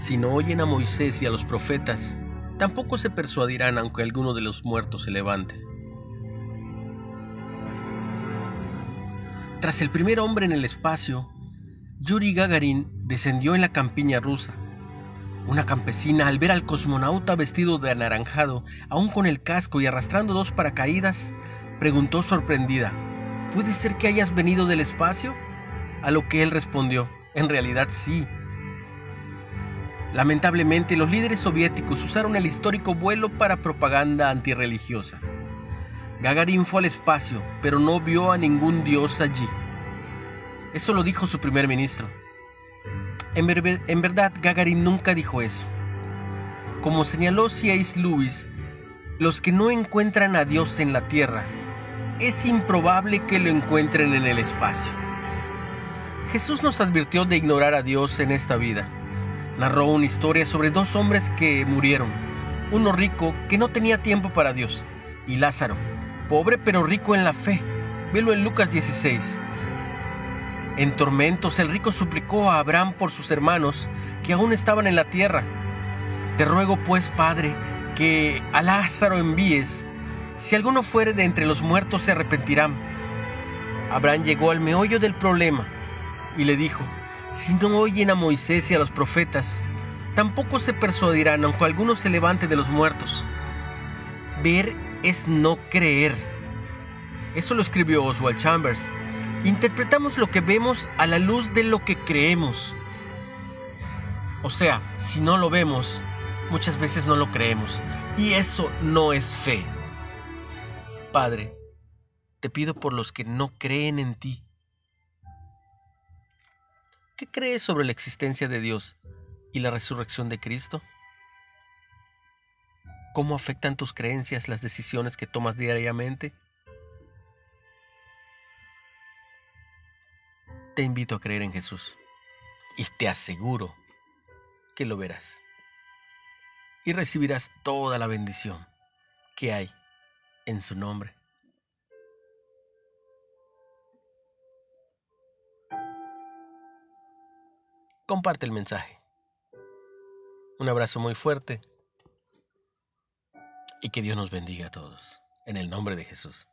Si no oyen a Moisés y a los profetas, tampoco se persuadirán aunque alguno de los muertos se levante. Tras el primer hombre en el espacio, Yuri Gagarin descendió en la campiña rusa. Una campesina, al ver al cosmonauta vestido de anaranjado, aún con el casco y arrastrando dos paracaídas, preguntó sorprendida, ¿Puede ser que hayas venido del espacio? A lo que él respondió, en realidad sí. Lamentablemente, los líderes soviéticos usaron el histórico vuelo para propaganda antirreligiosa. Gagarin fue al espacio, pero no vio a ningún dios allí. Eso lo dijo su primer ministro. En, verdad, Gagarin nunca dijo eso. Como señaló C.S. Lewis, los que no encuentran a Dios en la Tierra, es improbable que lo encuentren en el espacio. Jesús nos advirtió de ignorar a Dios en esta vida. Narró una historia sobre dos hombres que murieron, uno rico que no tenía tiempo para Dios, y Lázaro, pobre pero rico en la fe. Velo en Lucas 16. En tormentos, el rico suplicó a Abraham por sus hermanos que aún estaban en la tierra. Te ruego pues, Padre, que a Lázaro envíes si alguno fuere de entre los muertos se arrepentirán. Abraham llegó al meollo del problema y le dijo, si no oyen a Moisés y a los profetas, tampoco se persuadirán aunque alguno se levante de los muertos. Ver es no creer. Eso lo escribió Oswald Chambers. Interpretamos lo que vemos a la luz de lo que creemos. O sea, si no lo vemos, muchas veces no lo creemos. Y eso no es fe. Padre, te pido por los que no creen en ti. ¿Qué crees sobre la existencia de Dios y la resurrección de Cristo? ¿Cómo afectan tus creencias las decisiones que tomas diariamente? Te invito a creer en Jesús y te aseguro que lo verás y recibirás toda la bendición que hay en su nombre. Comparte el mensaje. Un abrazo muy fuerte y que Dios nos bendiga a todos. En el nombre de Jesús.